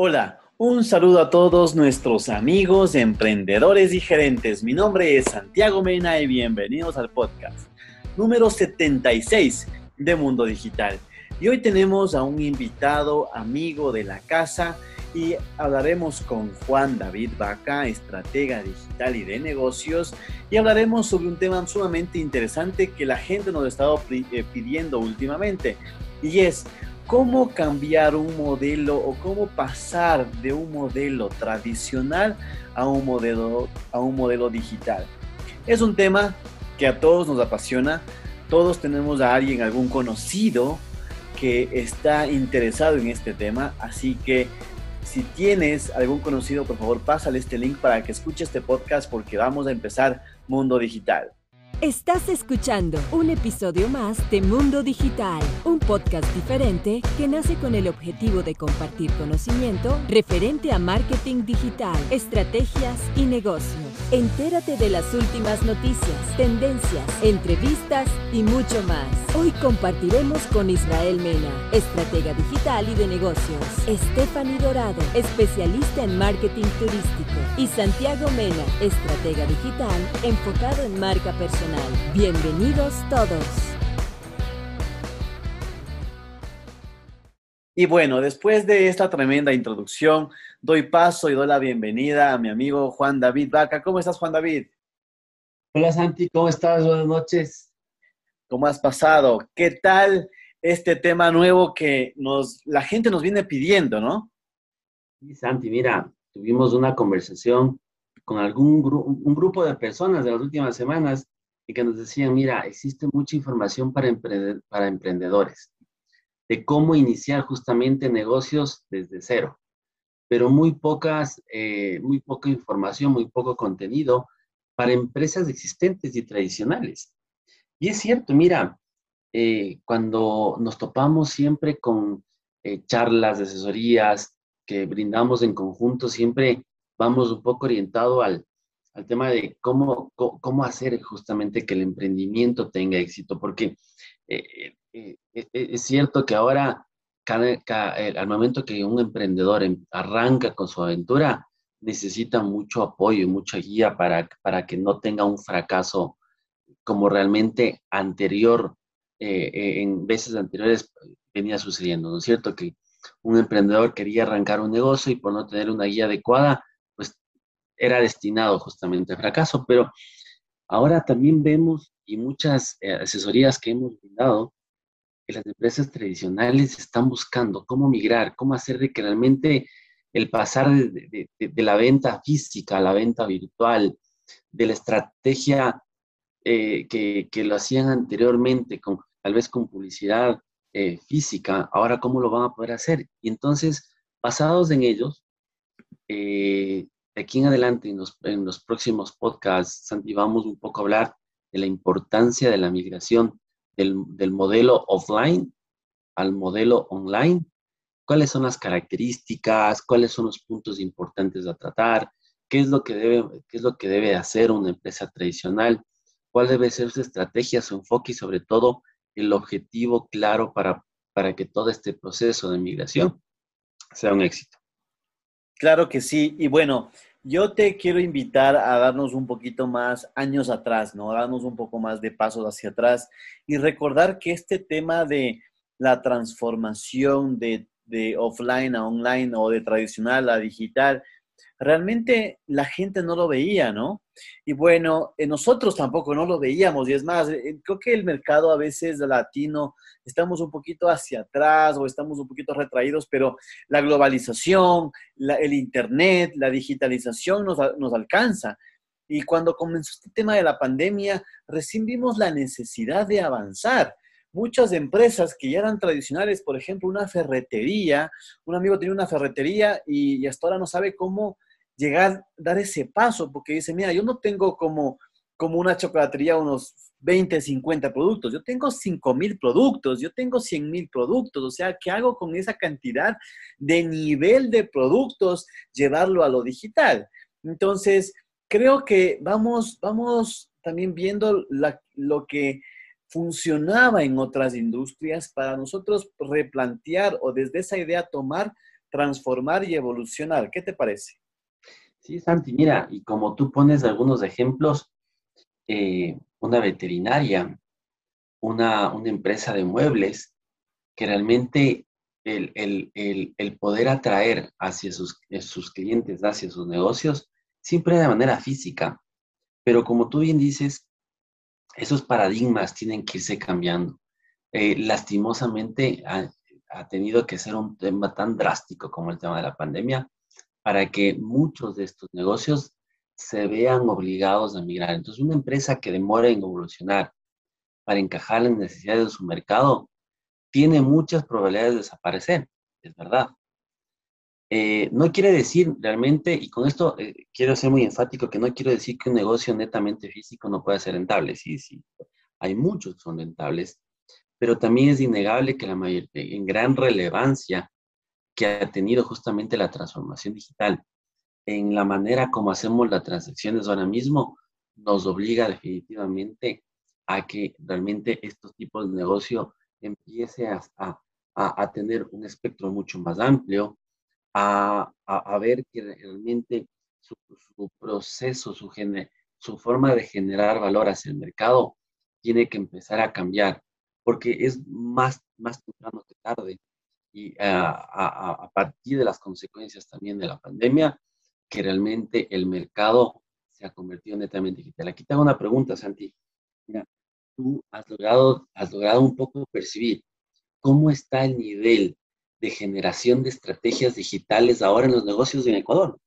Hola, un saludo a todos nuestros amigos, emprendedores y gerentes. Mi nombre es Santiago Mena y bienvenidos al podcast número 76 de Mundo Digital. Y hoy tenemos a un invitado amigo de la casa y hablaremos con Juan David Vaca, estratega digital y de negocios, y hablaremos sobre un tema sumamente interesante que la gente nos ha estado eh, pidiendo últimamente, y es cómo cambiar un modelo o cómo pasar de un modelo tradicional a un modelo, a un modelo digital. Es un tema que a todos nos apasiona. Todos tenemos a alguien, algún conocido que está interesado en este tema. Así que si tienes algún conocido, por favor, pásale este link para que escuche este podcast porque vamos a empezar Mundo Digital. Estás escuchando un episodio más de Mundo Digital, un podcast diferente que nace con el objetivo de compartir conocimiento referente a marketing digital, estrategias y negocios. Entérate de las últimas noticias, tendencias, entrevistas y mucho más. Hoy compartiremos con Israel Mena, estratega digital y de negocios, Stephanie Dorado, especialista en marketing turístico, y Santiago Mena, estratega digital enfocado en marca personal Bienvenidos todos. Y bueno, después de esta tremenda introducción, doy paso y doy la bienvenida a mi amigo Juan David Vaca. ¿Cómo estás, Juan David? Hola, Santi, ¿cómo estás? Buenas noches. ¿Cómo has pasado? ¿Qué tal este tema nuevo que nos, la gente nos viene pidiendo, no? Sí, Santi, mira, tuvimos una conversación con algún un grupo de personas de las últimas semanas y que nos decían, mira, existe mucha información para, para emprendedores, de cómo iniciar justamente negocios desde cero, pero muy pocas, eh, muy poca información, muy poco contenido para empresas existentes y tradicionales. Y es cierto, mira, eh, cuando nos topamos siempre con eh, charlas asesorías que brindamos en conjunto, siempre vamos un poco orientado al, al tema de cómo, cómo hacer justamente que el emprendimiento tenga éxito, porque eh, eh, eh, es cierto que ahora, al momento que un emprendedor em, arranca con su aventura, necesita mucho apoyo, mucha guía para, para que no tenga un fracaso como realmente anterior, en veces anteriores venía sucediendo, ¿no es cierto? Que un emprendedor quería arrancar un negocio y por no tener una guía adecuada, era destinado justamente al fracaso, pero ahora también vemos y muchas eh, asesorías que hemos brindado que las empresas tradicionales están buscando cómo migrar, cómo hacer de que realmente el pasar de, la venta física a la venta virtual, de la estrategia eh, que, lo hacían anteriormente, con, tal vez con publicidad eh, física, ahora cómo lo van a poder hacer. Y entonces, basados en ellos, aquí en adelante, en los, próximos podcasts, Santi, vamos un poco a hablar de la importancia de la migración del, modelo offline al modelo online. ¿Cuáles son las características? ¿Cuáles son los puntos importantes a tratar? ¿Qué es lo que debe, qué es lo que debe hacer una empresa tradicional? ¿Cuál debe ser su estrategia, su enfoque y sobre todo el objetivo claro para, para que todo este proceso de migración sea un éxito? Claro que sí. Y bueno, yo te quiero invitar a darnos un poquito más años atrás, ¿no? Darnos un poco más de pasos hacia atrás y recordar que este tema de la transformación de, de offline a online o de tradicional a digital, realmente la gente no lo veía, ¿no? Y bueno, eh, nosotros tampoco no lo veíamos y es más, eh, creo que el mercado a veces latino estamos un poquito hacia atrás o estamos un poquito retraídos, pero la globalización, el Internet, la digitalización nos, nos alcanza. Y cuando comenzó este tema de la pandemia, recién vimos la necesidad de avanzar muchas empresas que ya eran tradicionales, por ejemplo, una ferretería, un amigo tenía una ferretería y, hasta ahora no sabe cómo llegar, dar ese paso, porque dice, mira, yo no tengo como, como una chocolatería unos 20, 50 productos, yo tengo 5 mil productos, yo tengo 100 mil productos, o sea, ¿qué hago con esa cantidad de nivel de productos? Llevarlo a lo digital. Entonces, creo que vamos, vamos también viendo lo que funcionaba en otras industrias para nosotros replantear o desde esa idea tomar transformar y evolucionar. ¿Qué te parece? Sí, Santi, mira, y como tú pones algunos ejemplos, eh, una veterinaria, una, una, empresa de muebles, que realmente el, el, el, poder atraer hacia sus, sus clientes, hacia sus negocios, siempre de manera física. Pero como tú bien dices, esos paradigmas tienen que irse cambiando. Eh, lastimosamente ha, ha, tenido que ser un tema tan drástico como el tema de la pandemia para que muchos de estos negocios se vean obligados a migrar. Entonces, una empresa que demora en evolucionar para encajar las necesidades de su mercado tiene muchas probabilidades de desaparecer, es verdad. Eh, no quiere decir realmente, y con esto eh, quiero ser muy enfático, que no quiero decir que un negocio netamente físico no pueda ser rentable. Sí, sí, hay muchos que son rentables, pero también es innegable que la mayor, en gran relevancia que ha tenido justamente la transformación digital en la manera como hacemos las transacciones ahora mismo, nos obliga definitivamente a que realmente estos tipos de negocio empiece a, a, a tener un espectro mucho más amplio, a, a ver que realmente su, proceso, su, forma de generar valor hacia el mercado tiene que empezar a cambiar, porque es más, más temprano que tarde. Y a, a partir de las consecuencias también de la pandemia, que realmente el mercado se ha convertido netamente digital. Aquí te hago una pregunta, Santi. Mira, tú has logrado, has logrado un poco percibir cómo está el nivel de generación de estrategias digitales ahora en los negocios en Ecuador.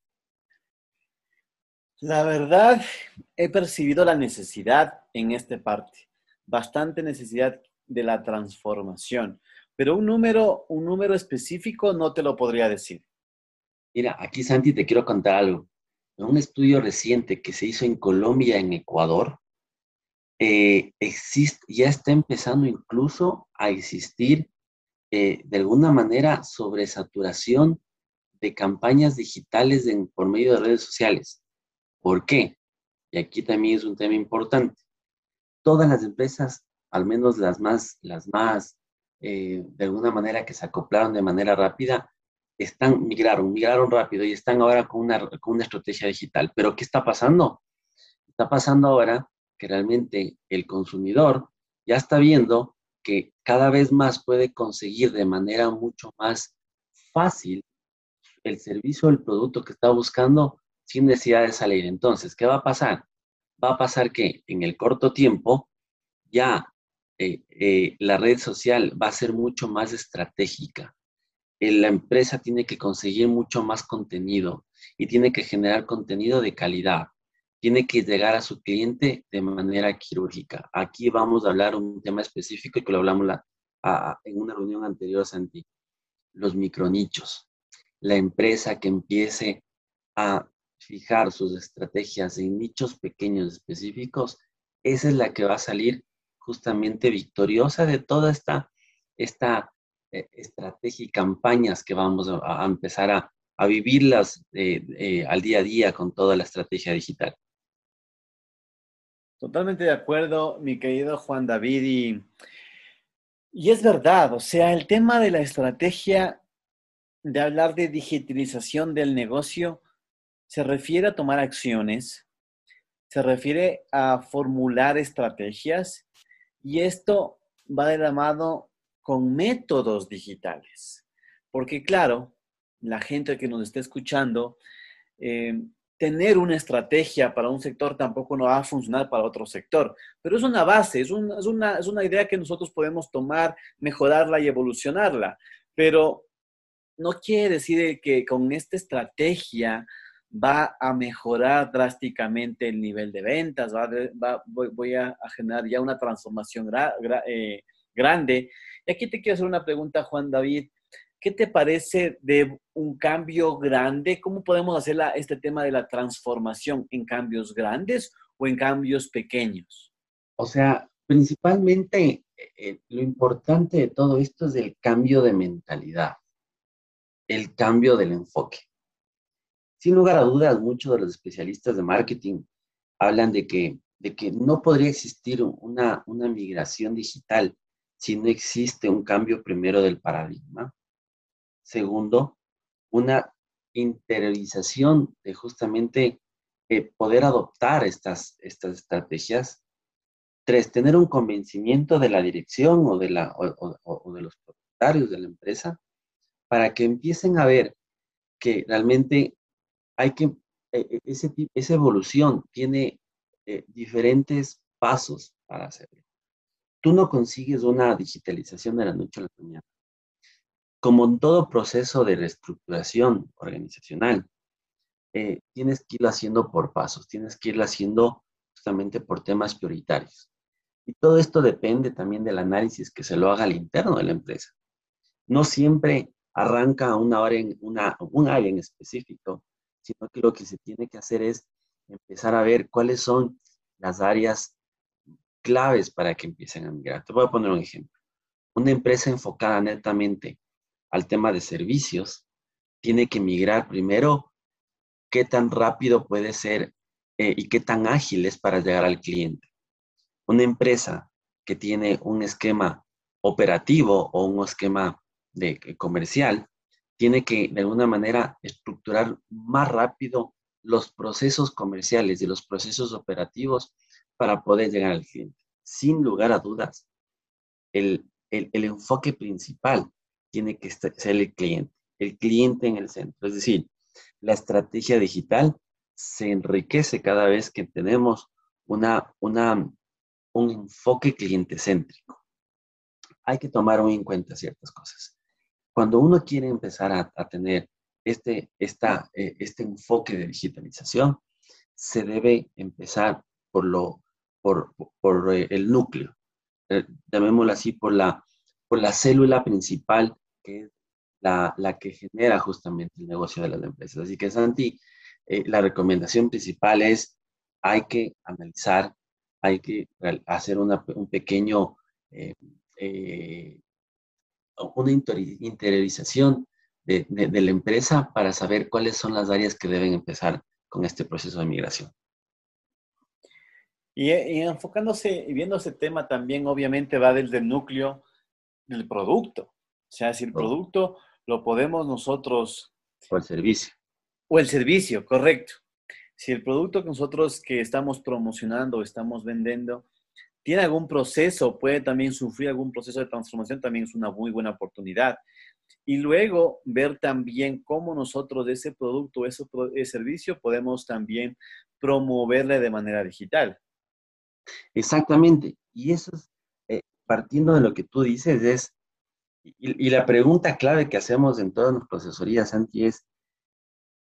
La verdad, he percibido la necesidad en esta parte, bastante necesidad de la transformación, pero un número, un número específico no te lo podría decir. Mira, aquí Santi te quiero contar algo. En un estudio reciente que se hizo en Colombia, en Ecuador, eh, existe, ya está empezando incluso a existir eh, de alguna manera sobresaturación de campañas digitales por medio de redes sociales. ¿Por qué? Y aquí también es un tema importante. Todas las empresas, al menos las más, las más, eh, de alguna manera que se acoplaron de manera rápida, están, migraron, migraron rápido y están ahora con una, con una estrategia digital. Pero ¿qué está pasando? Está pasando ahora que realmente el consumidor ya está viendo que cada vez más puede conseguir de manera mucho más fácil el servicio o el producto que está buscando sin necesidad de salir. Entonces, ¿qué va a pasar? Va a pasar que en el corto tiempo ya eh, eh, la red social va a ser mucho más estratégica. Eh, la empresa tiene que conseguir mucho más contenido y tiene que generar contenido de calidad tiene que llegar a su cliente de manera quirúrgica. Aquí vamos a hablar un tema específico y que lo hablamos en una reunión anterior, Santi. Los micronichos. La empresa que empiece a fijar sus estrategias en nichos pequeños específicos, esa es la que va a salir justamente victoriosa de toda esta, esta eh, estrategia y campañas que vamos a, empezar a, vivirlas eh, eh, al día a día con toda la estrategia digital. Totalmente de acuerdo, mi querido Juan David. Y, es verdad, o sea, el tema de la estrategia de hablar de digitalización del negocio se refiere a tomar acciones, se refiere a formular estrategias y esto va de la mano con métodos digitales. Porque claro, la gente que nos está escuchando eh, tener una estrategia para un sector tampoco no va a funcionar para otro sector, pero es una base, es una, es una, es una idea que nosotros podemos tomar, mejorarla y evolucionarla, pero no quiere decir que con esta estrategia va a mejorar drásticamente el nivel de ventas, va, va voy, a, generar ya una transformación eh, grande. Y aquí te quiero hacer una pregunta, Juan David. ¿Qué te parece de un cambio grande? ¿Cómo podemos hacer este tema de la transformación en cambios grandes o en cambios pequeños? O sea, principalmente eh, lo importante de todo esto es el cambio de mentalidad, el cambio del enfoque. Sin lugar a dudas, muchos de los especialistas de marketing hablan de que, de que no podría existir una, una migración digital si no existe un cambio primero del paradigma Segundo, una interiorización de justamente eh, poder adoptar estas, estas estrategias. Tres, tener un convencimiento de la dirección o de, la, o, de los propietarios de la empresa para que empiecen a ver que realmente hay que, e, e, ese, esa evolución tiene eh, diferentes pasos para hacerlo. Tú no consigues una digitalización de la noche a la mañana. Como en todo proceso de reestructuración organizacional, eh, tienes que irlo haciendo por pasos, tienes que irlo haciendo justamente por temas prioritarios. Y todo esto depende también del análisis que se lo haga al interno de la empresa. No siempre arranca una hora en una, un área en específico, sino que lo que se tiene que hacer es empezar a ver cuáles son las áreas claves para que empiecen a migrar. Te voy a poner un ejemplo. Una empresa enfocada netamente al tema de servicios, tiene que migrar primero qué tan rápido puede ser eh, y qué tan ágil es para llegar al cliente. Una empresa que tiene un esquema operativo o un esquema de, eh, comercial, tiene que de alguna manera estructurar más rápido los procesos comerciales y los procesos operativos para poder llegar al cliente. Sin lugar a dudas, el, el, el enfoque principal tiene que ser el cliente, el cliente en el centro. Es decir, la estrategia digital se enriquece cada vez que tenemos una, una, un enfoque cliente céntrico. Hay que tomar en cuenta ciertas cosas. Cuando uno quiere empezar a, tener este, esta, eh, este enfoque de digitalización, se debe empezar por, lo, por, por, eh, el núcleo, eh, llamémoslo así, por la, por la célula principal que es la, que genera justamente el negocio de las empresas. Así que, Santi, eh, la recomendación principal es, hay que analizar, hay que hacer un pequeño, eh, eh, una interiorización de, la empresa para saber cuáles son las áreas que deben empezar con este proceso de migración. Y, enfocándose y viendo ese tema también, obviamente va desde el núcleo del producto. O sea, si el producto lo podemos nosotros... O el servicio. O el servicio, correcto. Si el producto que nosotros que estamos promocionando o estamos vendiendo tiene algún proceso, puede también sufrir algún proceso de transformación, también es una muy buena oportunidad. Y luego ver también cómo nosotros de ese producto, ese, ese servicio, podemos también promoverle de manera digital. Exactamente. Y eso es, eh, partiendo de lo que tú dices, es y, la pregunta clave que hacemos en todas nuestras asesorías, Santi, es,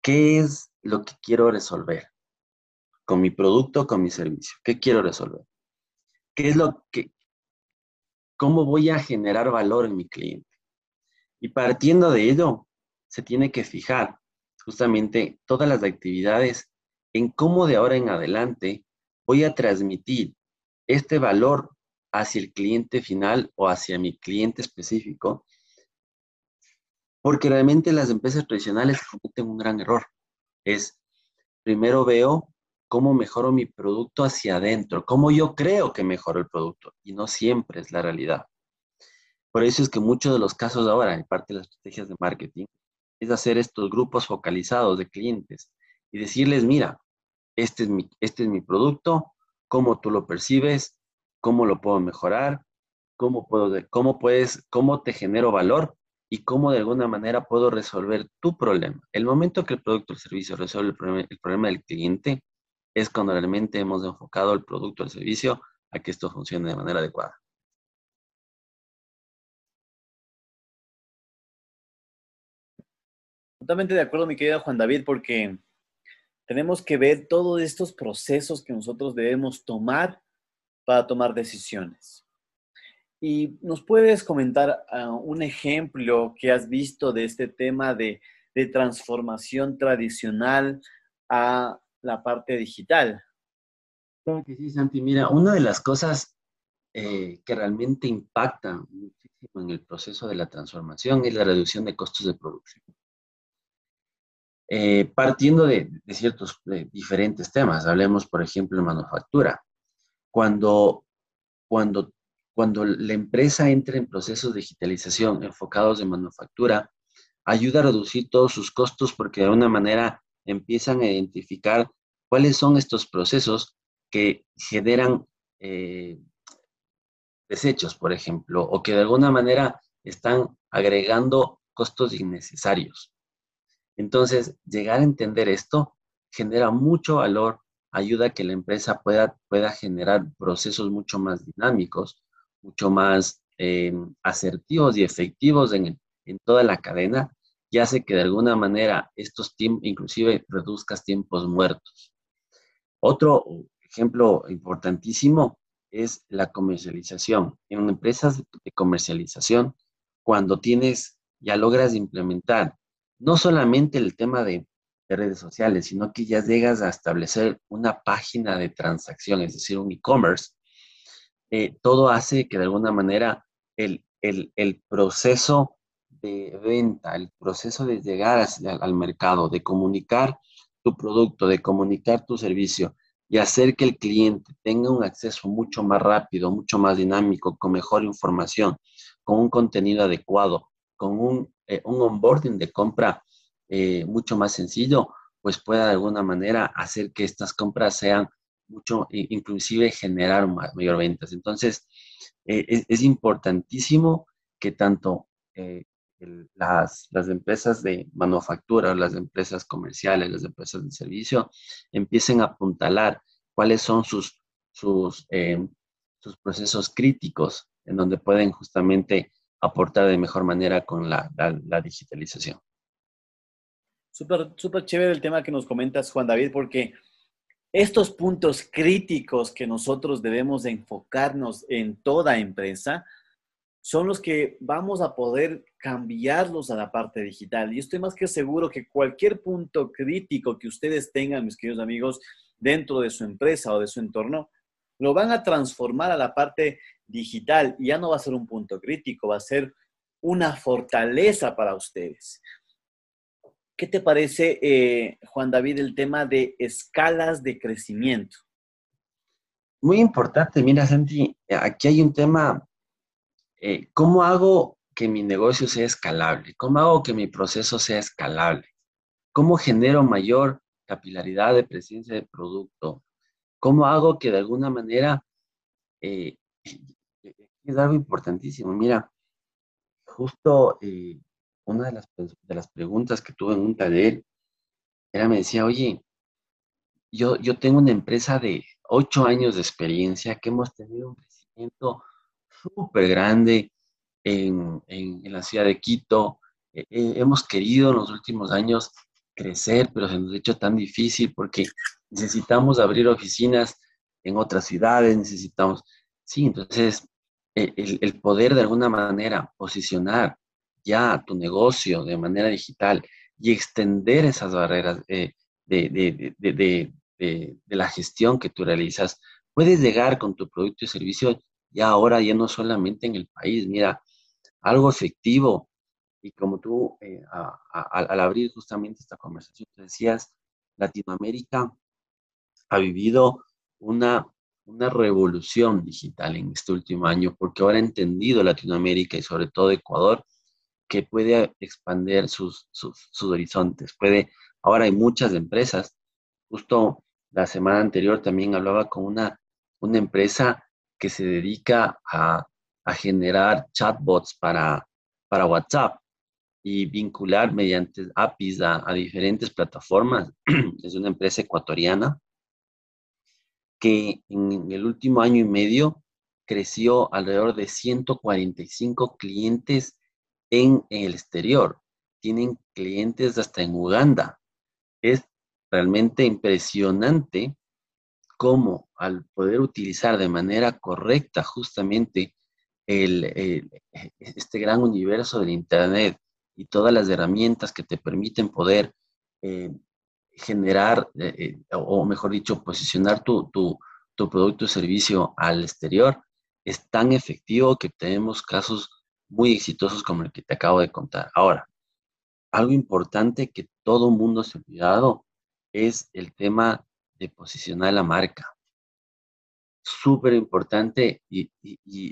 ¿qué es lo que quiero resolver con mi producto, con mi servicio? ¿Qué quiero resolver? ¿Qué es lo que, cómo voy a generar valor en mi cliente? Y partiendo de ello, se tiene que fijar justamente todas las actividades en cómo de ahora en adelante voy a transmitir este valor hacia el cliente final o hacia mi cliente específico, porque realmente las empresas tradicionales cometen un gran error. Es, primero veo cómo mejoro mi producto hacia adentro, cómo yo creo que mejoro el producto, y no siempre es la realidad. Por eso es que muchos de los casos ahora, en parte de las estrategias de marketing, es hacer estos grupos focalizados de clientes y decirles, mira, este es mi, este es mi producto, cómo tú lo percibes, cómo lo puedo mejorar, cómo, puedo, cómo, puedes, cómo te genero valor y cómo de alguna manera puedo resolver tu problema. El momento que el producto o el servicio resuelve el problema, el problema del cliente es cuando realmente hemos enfocado el producto o el servicio a que esto funcione de manera adecuada. Totalmente de acuerdo, mi querido Juan David, porque tenemos que ver todos estos procesos que nosotros debemos tomar para tomar decisiones. ¿Y nos puedes comentar ah, un ejemplo que has visto de este tema de, transformación tradicional a la parte digital? Claro que sí, Santi. Mira, una de las cosas eh, que realmente impacta muchísimo en el proceso de la transformación es la reducción de costos de producción. Eh, partiendo de, de ciertos diferentes temas, hablemos, por ejemplo, de manufactura cuando, cuando, cuando la empresa entra en procesos de digitalización enfocados en manufactura, ayuda a reducir todos sus costos porque de alguna manera empiezan a identificar cuáles son estos procesos que generan eh, desechos, por ejemplo, o que de alguna manera están agregando costos innecesarios. Entonces, llegar a entender esto genera mucho valor, ayuda a que la empresa pueda, pueda generar procesos mucho más dinámicos, mucho más eh, asertivos y efectivos en, en toda la cadena y hace que de alguna manera estos tiempos, inclusive reduzcas tiempos muertos. Otro ejemplo importantísimo es la comercialización. En empresas de comercialización, cuando tienes, ya logras implementar no solamente el tema de, redes sociales, sino que ya llegas a establecer una página de transacción, es decir, un e-commerce, eh, todo hace que de alguna manera el, el, proceso de venta, el proceso de llegar al mercado, de comunicar tu producto, de comunicar tu servicio y hacer que el cliente tenga un acceso mucho más rápido, mucho más dinámico, con mejor información, con un contenido adecuado, con un, eh, un onboarding de compra eh, mucho más sencillo, pues pueda de alguna manera hacer que estas compras sean mucho, inclusive generar mayor ventas. Entonces, eh, es, importantísimo que tanto las, las, empresas de manufactura, las empresas comerciales, las empresas de servicio empiecen a apuntalar cuáles son sus, sus, sus procesos críticos en donde pueden justamente aportar de mejor manera con la, digitalización. Súper, súper chévere el tema que nos comentas, Juan David, porque estos puntos críticos que nosotros debemos enfocarnos en toda empresa son los que vamos a poder cambiarlos a la parte digital. Y estoy más que seguro que cualquier punto crítico que ustedes tengan, mis queridos amigos, dentro de su empresa o de su entorno, lo van a transformar a la parte digital y ya no va a ser un punto crítico, va a ser una fortaleza para ustedes. ¿Qué te parece, eh, Juan David, el tema de escalas de crecimiento? Muy importante, mira, Santi, aquí hay un tema, eh, ¿cómo hago que mi negocio sea escalable? ¿Cómo hago que mi proceso sea escalable? ¿Cómo genero mayor capilaridad de presencia de producto? ¿Cómo hago que de alguna manera, eh, es algo importantísimo, mira, justo eh, una de las, de las preguntas que tuve en un taller era, me decía, oye, yo, yo tengo una empresa de ocho años de experiencia que hemos tenido un crecimiento súper grande en, en, la ciudad de Quito. Eh, hemos querido en los últimos años crecer, pero se nos ha hecho tan difícil porque necesitamos abrir oficinas en otras ciudades, necesitamos, sí, entonces e, el, poder de alguna manera posicionar ya tu negocio de manera digital y extender esas barreras de, de, de, de, la gestión que tú realizas, puedes llegar con tu producto y servicio ya ahora, ya no solamente en el país, mira, algo efectivo. Y como tú, eh, al abrir justamente esta conversación, te decías, Latinoamérica ha vivido una, una revolución digital en este último año, porque ahora ha entendido Latinoamérica y sobre todo Ecuador que puede expandir sus, sus, horizontes. Puede, ahora hay muchas empresas. Justo la semana anterior también hablaba con una, una empresa que se dedica a, a generar chatbots para, para WhatsApp y vincular mediante APIs a, a diferentes plataformas. es una empresa ecuatoriana que en el último año y medio creció alrededor de 145 clientes en el exterior. Tienen clientes hasta en Uganda. Es realmente impresionante cómo al poder utilizar de manera correcta justamente el, este gran universo del Internet y todas las herramientas que te permiten poder eh, generar, eh, eh, o mejor dicho, posicionar tu, tu, tu producto o servicio al exterior es tan efectivo que tenemos casos muy exitosos como el que te acabo de contar. Ahora, algo importante que todo mundo se ha olvidado es el tema de posicionar la marca. Súper importante y,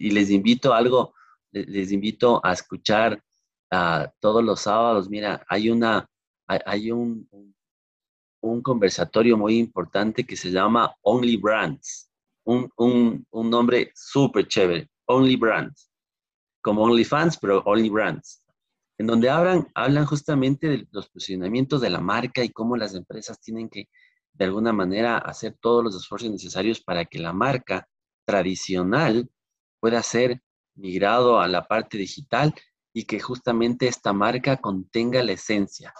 les invito a algo, invito a escuchar ah, todos los sábados, mira, hay una, hay, un, un conversatorio muy importante que se llama Only Brands, un, un, un nombre súper chévere, Only Brands, como OnlyFans, pero Only Brands, en donde hablan, hablan justamente de los posicionamientos de la marca y cómo las empresas tienen que, de alguna manera, hacer todos los esfuerzos necesarios para que la marca tradicional pueda ser migrado a la parte digital y que justamente esta marca contenga la esencia,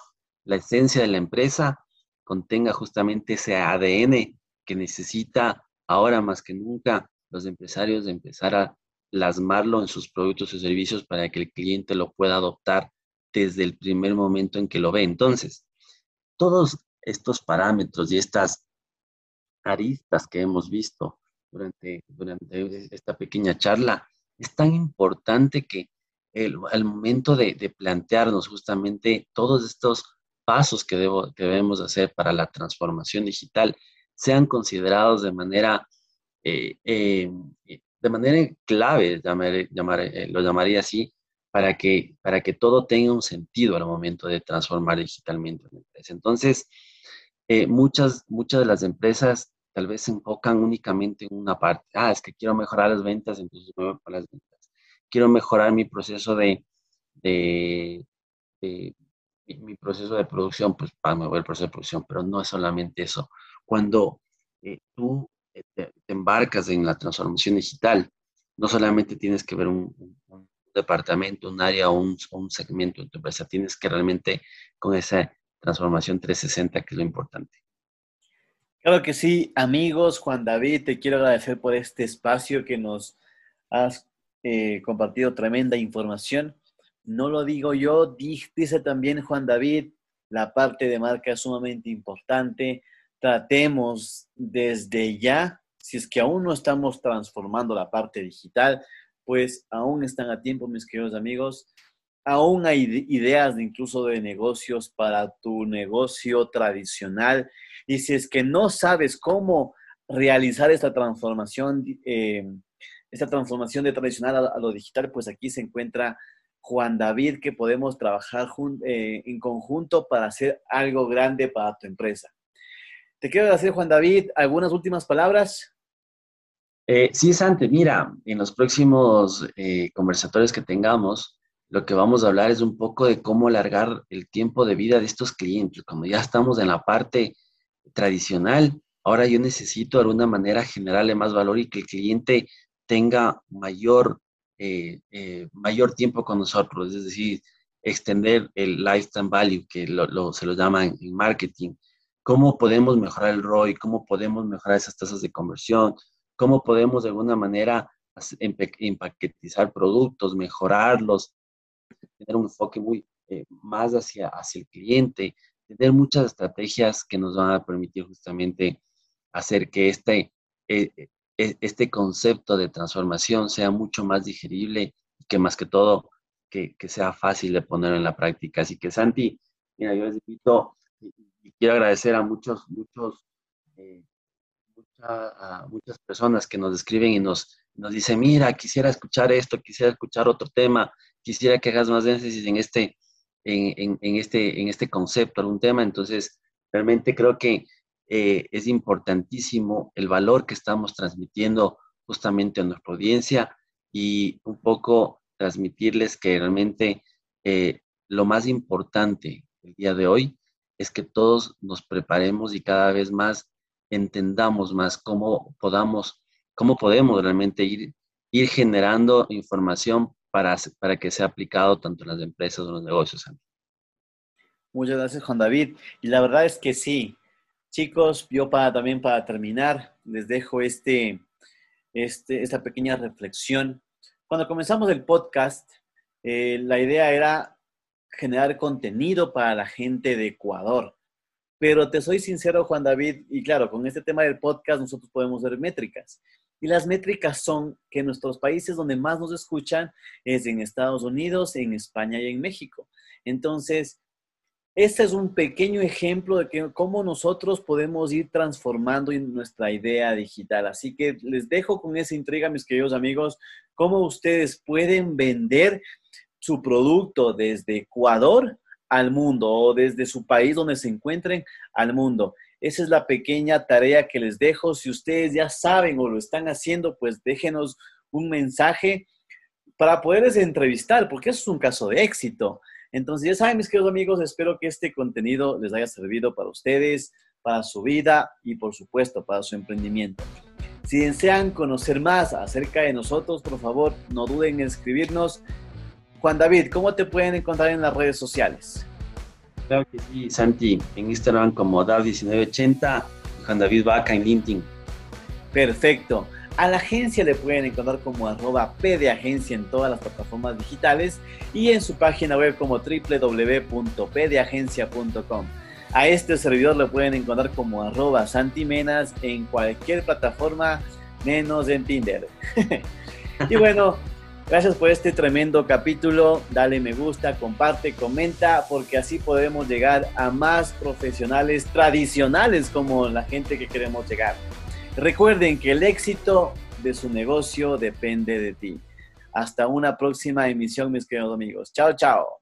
la esencia de la empresa, contenga justamente ese ADN que necesita ahora más que nunca los empresarios de empezar a plasmarlo en sus productos y servicios para que el cliente lo pueda adoptar desde el primer momento en que lo ve. Entonces, todos estos parámetros y estas aristas que hemos visto durante, durante esta pequeña charla, es tan importante que el, al momento de, plantearnos justamente todos estos pasos que, debo, que debemos hacer para la transformación digital sean considerados de manera eh, eh, de manera clave, llamar, eh, lo llamaría así, para que, para que todo tenga un sentido al momento de transformar digitalmente una empresa. Entonces, eh, muchas, muchas de las empresas tal vez se enfocan únicamente en una parte. Ah, es que quiero mejorar las ventas, entonces me voy para las ventas. Quiero mejorar mi proceso de, de, mi proceso de producción, pues para mover el proceso de producción, pero no es solamente eso. Cuando eh, tú te, embarcas en la transformación digital, no solamente tienes que ver un, departamento, un área o un, un, segmento de tu empresa, tienes que realmente con esa transformación 360, que es lo importante. Claro que sí, amigos, Juan David, te quiero agradecer por este espacio que nos has eh, compartido tremenda información. No lo digo yo, dice también Juan David, la parte de marca es sumamente importante tratemos desde ya, si es que aún no estamos transformando la parte digital, pues aún están a tiempo, mis queridos amigos. Aún hay ideas de incluso de negocios para tu negocio tradicional. Y si es que no sabes cómo realizar esta transformación, eh, esta transformación de tradicional a, lo digital, pues aquí se encuentra Juan David, que podemos trabajar eh, en conjunto para hacer algo grande para tu empresa. Te quiero decir, Juan David, algunas últimas palabras. Eh, sí, Sante, mira, en los próximos eh, conversatorios que tengamos, lo que vamos a hablar es un poco de cómo alargar el tiempo de vida de estos clientes. Como ya estamos en la parte tradicional, ahora yo necesito de alguna manera generarle más valor y que el cliente tenga mayor, eh, mayor tiempo con nosotros, es decir, extender el lifetime value, que se lo llaman en marketing, cómo podemos mejorar el ROI, cómo podemos mejorar esas tasas de conversión, cómo podemos de alguna manera empaquetizar productos, mejorarlos, tener un enfoque muy eh, más hacia, hacia el cliente, tener muchas estrategias que nos van a permitir justamente hacer que este, eh, este concepto de transformación sea mucho más digerible y que más que todo que, que sea fácil de poner en la práctica. Así que Santi, mira, yo les invito y quiero agradecer a muchos, muchos, eh, a muchas personas que nos escriben y nos, nos dicen, mira, quisiera escuchar esto, quisiera escuchar otro tema, quisiera que hagas más énfasis en este, en, en, este, en este concepto, algún tema. Entonces, realmente creo que eh, es importantísimo el valor que estamos transmitiendo justamente a nuestra audiencia y un poco transmitirles que realmente eh, lo más importante el día de hoy es que todos nos preparemos y cada vez más entendamos más cómo podamos, cómo podemos realmente ir, ir generando información para, para que sea aplicado tanto en las empresas como en los negocios. Muchas gracias, Juan David. Y la verdad es que sí. Chicos, yo para, también para terminar, les dejo este, este, esta pequeña reflexión. Cuando comenzamos el podcast, eh, la idea era generar contenido para la gente de Ecuador. Pero te soy sincero, Juan David, y claro, con este tema del podcast nosotros podemos ver métricas. Y las métricas son que nuestros países donde más nos escuchan es en Estados Unidos, en España y en México. Entonces, este es un pequeño ejemplo de que, cómo nosotros podemos ir transformando nuestra idea digital. Así que les dejo con esa intriga, mis queridos amigos, cómo ustedes pueden vender su producto desde Ecuador al mundo o desde su país donde se encuentren al mundo. Esa es la pequeña tarea que les dejo. Si ustedes ya saben o lo están haciendo, pues déjenos un mensaje para poderles entrevistar, porque eso es un caso de éxito. Entonces, ya saben, mis queridos amigos, espero que este contenido les haya servido para ustedes, para su vida y, por supuesto, para su emprendimiento. Si desean conocer más acerca de nosotros, por favor, no duden en escribirnos. Juan David, ¿cómo te pueden encontrar en las redes sociales? Claro que sí, Santi, en Instagram como Dav1980 y Juan David Vaca en LinkedIn. Perfecto. A la agencia le pueden encontrar como arroba P de agencia en todas las plataformas digitales y en su página web como www.pdeagencia.com. A este servidor le pueden encontrar como arroba santimenas en cualquier plataforma menos en Tinder. y bueno, gracias por este tremendo capítulo. Dale me gusta, comparte, comenta, porque así podemos llegar a más profesionales tradicionales como la gente que queremos llegar. Recuerden que el éxito de su negocio depende de ti. Hasta una próxima emisión, mis queridos amigos. Chao, chao.